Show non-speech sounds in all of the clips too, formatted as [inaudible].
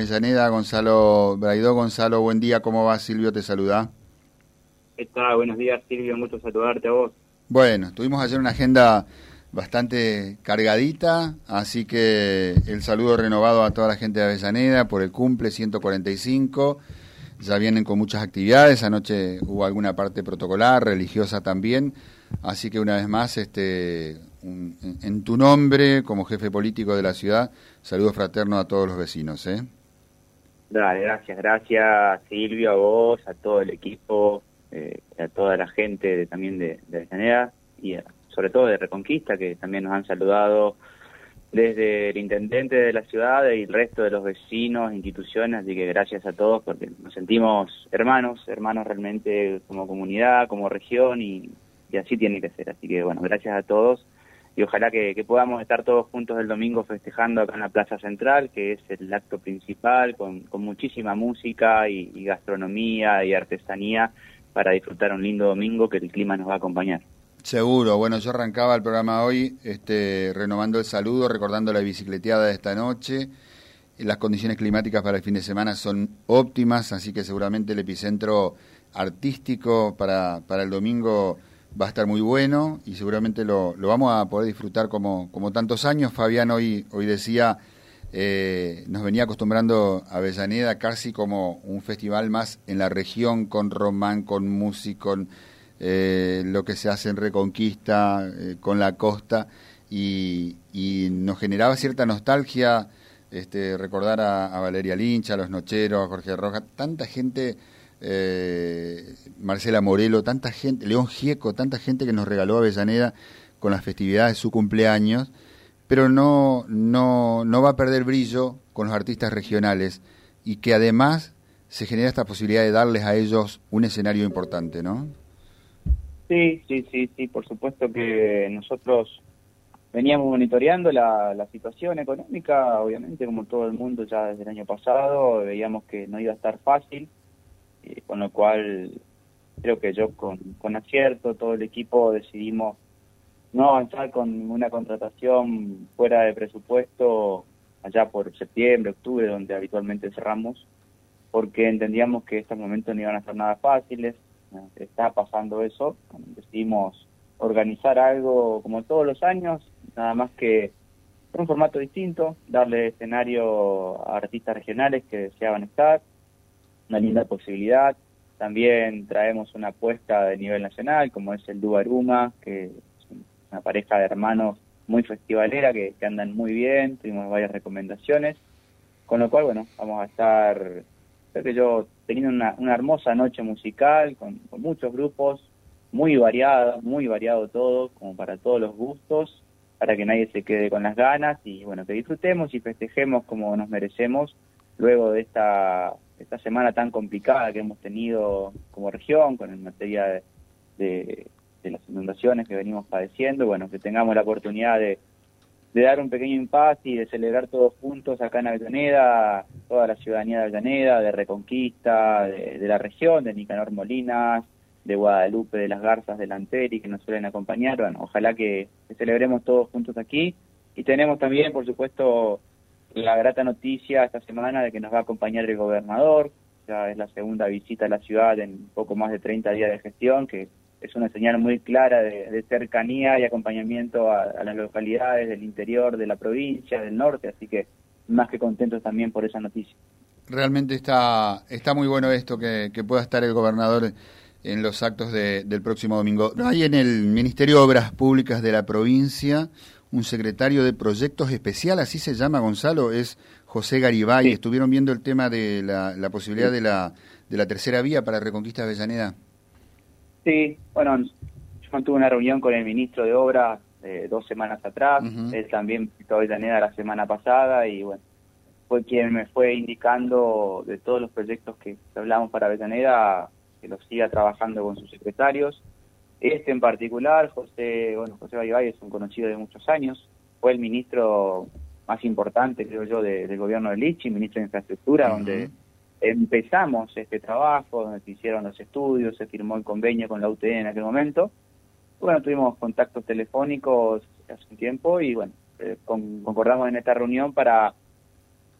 Avellaneda, Gonzalo Braidó. Gonzalo, buen día, ¿cómo va? Silvio te saluda. ¿Qué tal? Buenos días, Silvio, mucho saludarte a vos. Bueno, tuvimos ayer una agenda bastante cargadita, así que el saludo renovado a toda la gente de Avellaneda por el cumple 145. Ya vienen con muchas actividades, anoche hubo alguna parte protocolar, religiosa también, así que una vez más, este, en tu nombre, como jefe político de la ciudad, saludo fraterno a todos los vecinos. ¿eh? Dale, gracias, gracias Silvio, a vos, a todo el equipo, eh, a toda la gente también de, de Avellaneda y a sobre todo de Reconquista, que también nos han saludado desde el intendente de la ciudad y el resto de los vecinos, instituciones, así que gracias a todos porque nos sentimos hermanos, hermanos realmente como comunidad, como región y, así tiene que ser. Así que bueno, gracias a todos y ojalá que, podamos estar todos juntos el domingo festejando acá en la Plaza Central, que es el acto principal, con, muchísima música y gastronomía y artesanía para disfrutar un lindo domingo que el clima nos va a acompañar. Seguro, bueno, yo arrancaba el programa hoy este, renovando el saludo, recordando la bicicleteada de esta noche. Las condiciones climáticas para el fin de semana son óptimas, así que seguramente el epicentro artístico para, para el domingo va a estar muy bueno y seguramente lo, lo vamos a poder disfrutar como, como tantos años. Fabián hoy, hoy decía, eh, nos venía acostumbrando a Avellaneda casi como un festival más en la región, con román, con música, con eh, lo que se hace en Reconquista, eh, con la costa, y, nos generaba cierta nostalgia este, recordar a, Valeria Lynch, a los Nocheros, a Jorge Roja, tanta gente, eh, Marcela Morelo, tanta gente, León Gieco, tanta gente que nos regaló Avellaneda con las festividades de su cumpleaños, pero no, no, no va a perder brillo con los artistas regionales y que además se genera esta posibilidad de darles a ellos un escenario importante, ¿no? Sí, sí, sí, sí, por supuesto que nosotros veníamos monitoreando la, la situación económica, obviamente, como todo el mundo ya desde el año pasado, veíamos que no iba a estar fácil, y con lo cual creo que yo con, con acierto, todo el equipo decidimos no avanzar con una contratación fuera de presupuesto allá por septiembre, octubre, donde habitualmente cerramos, porque entendíamos que estos momentos no iban a ser nada fáciles, está pasando eso. Decidimos organizar algo como todos los años, nada más que un formato distinto, darle escenario a artistas regionales que deseaban estar, una linda posibilidad. También traemos una apuesta de nivel nacional, como es el Duaruma, que es una pareja de hermanos muy festivalera que, que andan muy bien, tuvimos varias recomendaciones, con lo cual, bueno, vamos a estar Creo que yo teniendo una, una hermosa noche musical con, muchos grupos, muy variado, muy variado todo, como para todos los gustos, para que nadie se quede con las ganas y bueno, que disfrutemos y festejemos como nos merecemos luego de esta, esta semana tan complicada que hemos tenido como región con en materia de, de las inundaciones que venimos padeciendo, bueno, que tengamos la oportunidad de de dar un pequeño impasse y de celebrar todos juntos acá en Avellaneda, toda la ciudadanía de Avellaneda, de Reconquista, de, la región, de Nicanor Molinas, de Guadalupe, de las Garzas, de Lanteri, que nos suelen acompañar. Bueno, ojalá que, celebremos todos juntos aquí. Y tenemos también, por supuesto, la grata noticia esta semana de que nos va a acompañar el gobernador. Ya es la segunda visita a la ciudad en poco más de 30 días de gestión, que es una señal muy clara de, cercanía y acompañamiento a, las localidades del interior de la provincia, del norte, así que más que contentos también por esa noticia. Realmente está, está muy bueno esto, que, pueda estar el gobernador en los actos del próximo domingo. Hay en el Ministerio de Obras Públicas de la provincia un secretario de proyectos especial, así se llama Gonzalo, es José Garibay. Estuvieron viendo el tema de la, posibilidad de, la, de la tercera vía para Reconquista Avellaneda. Sí, bueno, yo mantuve una reunión con el ministro de Obras eh, dos semanas atrás, él también visitó Avellaneda la semana pasada y bueno, fue quien me fue indicando de todos los proyectos que hablamos para Avellaneda que los siga trabajando con sus secretarios. Este en particular, José, bueno, José Garibay es un conocido de muchos años, fue el ministro más importante, creo yo, del gobierno de Lichi, ministro de Infraestructura, donde empezamos este trabajo, donde se hicieron los estudios, se firmó el convenio con la UTN en aquel momento. Bueno, tuvimos contactos telefónicos hace un tiempo y bueno, eh, concordamos en esta reunión para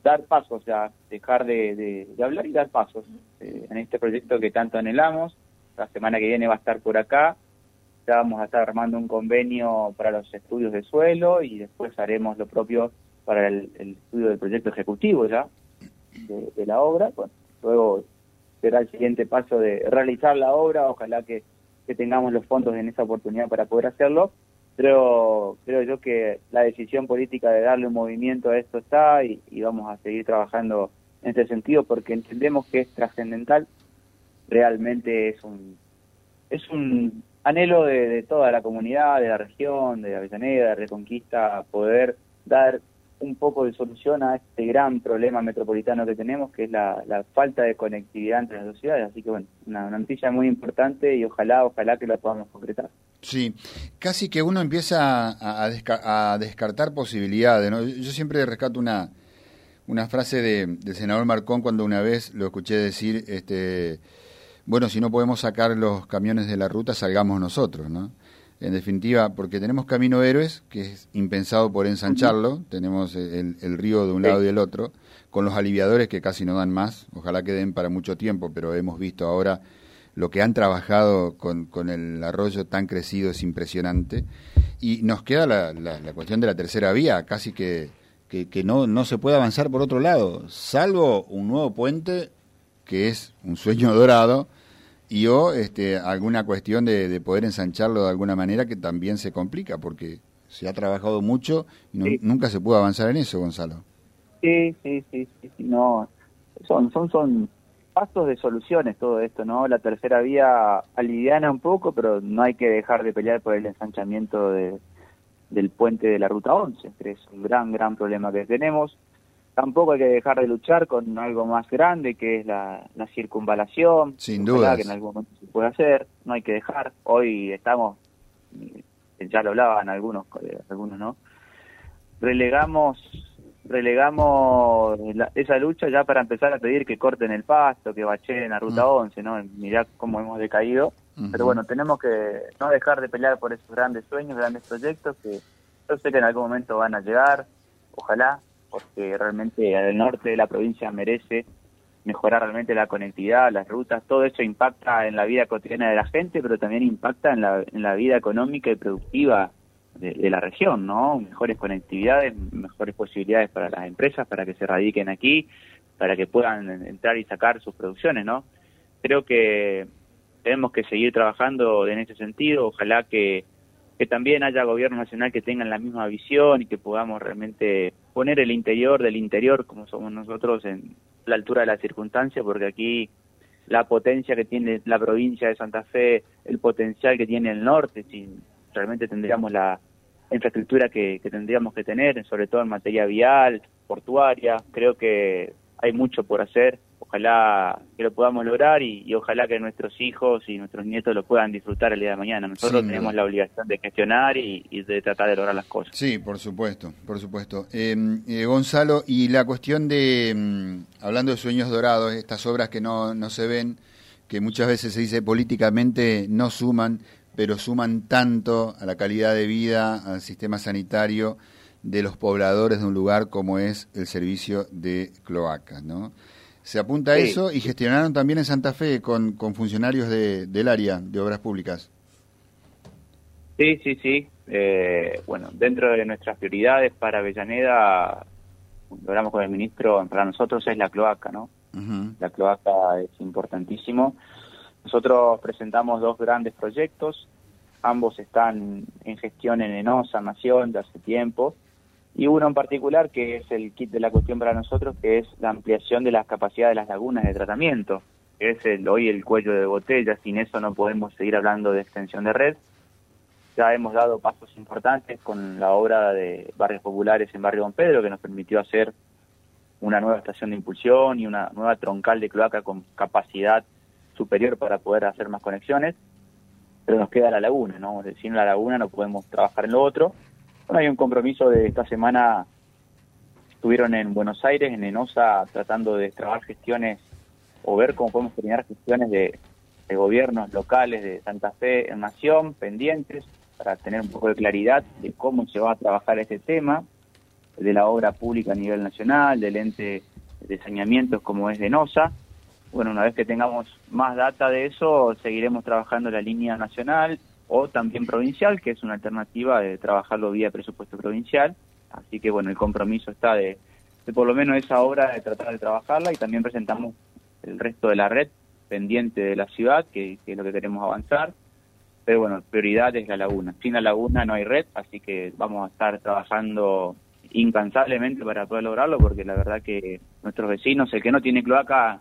dar pasos ya, dejar de, hablar y dar pasos eh, en este proyecto que tanto anhelamos. La semana que viene va a estar por acá. Vamos a estar armando un convenio para los estudios de suelo y después haremos lo propio para el, estudio del proyecto ejecutivo ya de, la obra. Luego será el siguiente paso de realizar la obra. Ojalá que, que tengamos los fondos en esa oportunidad para poder hacerlo creo, creo yo que la decisión política de darle un movimiento a esto está y, vamos a seguir trabajando en este sentido porque entendemos que es trascendental, realmente es un, es un anhelo de, toda la comunidad, de la región, de Avellaneda, de Reconquista, poder dar un poco de solución a este gran problema metropolitano que tenemos, que es la, falta de conectividad entre las dos ciudades. Así que bueno, una, noticia muy importante y ojalá, ojalá que la podamos concretar. Sí, casi que uno empieza a, descartar posibilidades. ¿no? Yo siempre rescato una, una frase de, del senador Marcón cuando una vez lo escuché decir, este, bueno, si no podemos sacar los camiones de la ruta, salgamos nosotros, ¿no? en definitiva, porque tenemos Camino Héroes, que es impensado por ensancharlo, tenemos el, río de un lado y del otro, con los aliviadores que casi no dan más, ojalá que den para mucho tiempo, pero hemos visto ahora lo que han trabajado con, con el arroyo tan crecido es impresionante, y nos queda la, la, cuestión de la tercera vía, casi que, que, que no, no se puede avanzar por otro lado, salvo un nuevo puente que es un sueño [laughs] dorado, y o este, alguna cuestión de, poder ensancharlo de alguna manera que también se complica porque se ha trabajado mucho y nunca se pudo avanzar en eso, Gonzalo. Sí, sí, sí, sí, no, son, son, son pasos de soluciones todo esto, ¿no? La tercera vía aliviana un poco, pero no hay que dejar de pelear por el ensanchamiento de, del puente de la Ruta 11, que es un gran, gran problema que tenemos tampoco hay que dejar de luchar con algo más grande que es la, circunvalación. Sin duda. Que en algún momento se puede hacer, no hay que dejar. Hoy estamos, ya lo hablaban algunos, algunos no, relegamos relegamos esa lucha ya para empezar a pedir que corten el pasto, que bacheen a Ruta 11, mm. ¿no? Mirá cómo hemos decaído. Pero bueno, tenemos que no dejar de pelear por esos grandes sueños, grandes proyectos que yo sé que en algún momento van a llegar, ojalá, porque realmente el norte de la provincia merece mejorar realmente la conectividad, las rutas, todo eso impacta en la vida cotidiana de la gente, pero también impacta en la, en la vida económica y productiva de, la región, ¿no? Mejores conectividades, mejores posibilidades para las empresas, para que se radiquen aquí, para que puedan entrar y sacar sus producciones, ¿no? Creo que tenemos que seguir trabajando en ese sentido, ojalá que que también haya gobierno nacional que tengan la misma visión y que podamos realmente poner el interior del interior como somos nosotros en la altura de la circunstancia, porque aquí la potencia que tiene la provincia de Santa Fe, el potencial que tiene el norte, si realmente tendríamos la infraestructura que, que tendríamos que tener, sobre todo en materia vial, portuaria, creo que hay mucho por hacer ojalá que lo podamos lograr y, ojalá que nuestros hijos y nuestros nietos lo puedan disfrutar el día de mañana. Nosotros tenemos la obligación de gestionar y, de tratar de lograr las cosas. Sí, por supuesto, por supuesto. Eh, eh, Gonzalo, y la cuestión de, mm, hablando de sueños dorados, estas obras que no, no se ven, que muchas veces se dice políticamente no suman, pero suman tanto a la calidad de vida, al sistema sanitario de los pobladores de un lugar como es el servicio de cloacas, ¿no? Se apunta a eso y gestionaron también en Santa Fe con, con funcionarios de, del área de obras públicas. Sí, sí, sí. Eh, bueno, dentro de nuestras prioridades para Avellaneda, hablamos con el ministro, para nosotros es la cloaca, ¿no? La cloaca es importantísimo. Nosotros presentamos dos grandes proyectos, ambos están en gestión en Enosa, Nación, de hace tiempo y uno en particular que es el kit de la cuestión para nosotros, que es la ampliación de las capacidades de las lagunas de tratamiento, que es el, hoy el cuello de botella, sin eso no podemos seguir hablando de extensión de red. Ya hemos dado pasos importantes con la obra de barrios populares en Barrio Don Pedro, que nos permitió hacer una nueva estación de impulsión y una nueva troncal de cloaca con capacidad superior para poder hacer más conexiones, pero nos queda la laguna, ¿no? Sin la laguna no podemos trabajar en lo otro bueno, hay un compromiso de esta semana, estuvieron en Buenos Aires, en Enosa, tratando de trabajar gestiones o ver cómo podemos terminar gestiones de, gobiernos locales de Santa Fe en Nación, pendientes, para tener un poco de claridad de cómo se va a trabajar este tema. de la obra pública a nivel nacional, del ente de saneamientos como es de. Bueno, una vez que tengamos más data de eso, seguiremos trabajando la línea nacional o también provincial, que es una alternativa de trabajarlo vía presupuesto provincial. Así que bueno, el compromiso está de, por lo menos esa obra de tratar de trabajarla y también presentamos el resto de la red pendiente de la ciudad, que, que es lo que queremos avanzar. Pero bueno, prioridad es la laguna. Sin la laguna no hay red, así que vamos a estar trabajando incansablemente para poder lograrlo, porque la verdad que nuestros vecinos, el que no tiene cloaca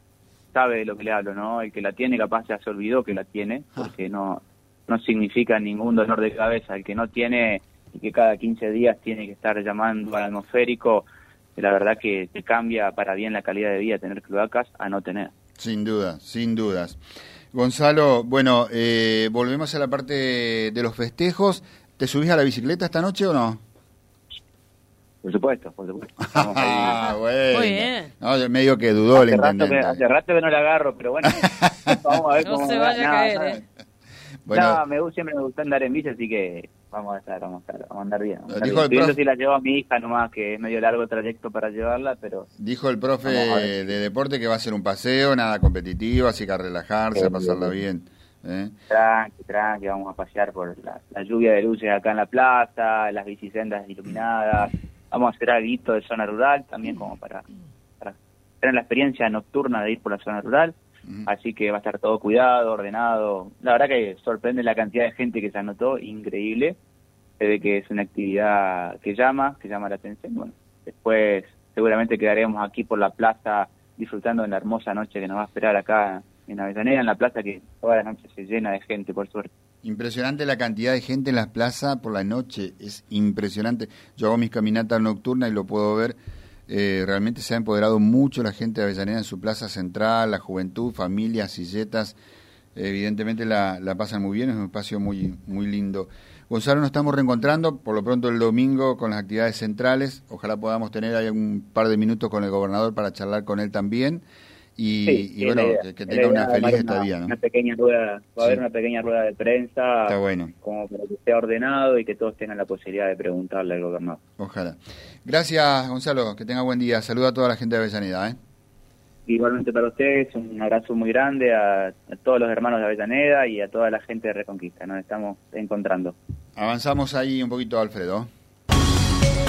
sabe de lo que le hablo, ¿no? El que la tiene capaz ya se olvidó que la tiene, ah. porque no, no significa ningún dolor de cabeza. El que no tiene y que cada 15 días tiene que estar llamando al atmosférico, la verdad que te cambia para bien la calidad de vida tener cloacas a no tener. Sin duda, sin dudas. Gonzalo, bueno, eh, volvemos a la parte de los festejos. ¿Te subís a la bicicleta esta noche o no? Por supuesto, por supuesto. [laughs] ah, bueno. Muy bien. No, yo medio que dudó el intendente. hace rato que no la agarro, pero bueno, [laughs] vamos a ver no se vaya a caer, eh. Bueno, me, siempre me gusta andar en bici, así que vamos a estar, vamos a, estar, vamos a andar bien. dijo El profe, si la llevo a mi hija nomás, que es medio largo el trayecto para llevarla, pero... Dijo el profe de deporte que va a ser un paseo, nada competitivo, así que a relajarse, a pasarla bien. ¿eh? Tranqui, tranqui, vamos a pasear por la, lluvia de luces acá en la plaza, las bicisendas iluminadas, vamos a hacer algo de zona rural también como para, para tener la experiencia nocturna de ir por la zona rural. Así que va a estar todo cuidado, ordenado. La verdad que sorprende la cantidad de gente que se anotó, increíble. Se ve que es una actividad que llama, que llama la atención. Bueno, después seguramente quedaremos aquí por la plaza disfrutando de la hermosa noche que nos va a esperar acá en Avellaneda, en la plaza que toda la noche se llena de gente, por suerte. Impresionante la cantidad de gente en las plazas por la noche, es impresionante. Yo hago mis caminatas nocturnas y lo puedo ver eh, realmente se ha empoderado mucho la gente de Avellaneda en su plaza central, la juventud, familias, silletas. evidentemente la, pasan muy bien, es un espacio muy, muy lindo. Gonzalo, nos estamos reencontrando por lo pronto el domingo con las actividades centrales. Ojalá podamos tener ahí un par de minutos con el gobernador para charlar con él también y, bueno, que, tenga una feliz estadía. Una pequeña rueda, va a haber una pequeña rueda de prensa como para que esté ordenado y que todos tengan la posibilidad de preguntarle al gobernador. Ojalá. Gracias, Gonzalo, que tenga buen día. Saluda a toda la gente de Avellaneda. ¿eh? Igualmente para ustedes, un abrazo muy grande a, a, todos los hermanos de Avellaneda y a toda la gente de Reconquista. Nos estamos encontrando. Avanzamos ahí un poquito, Alfredo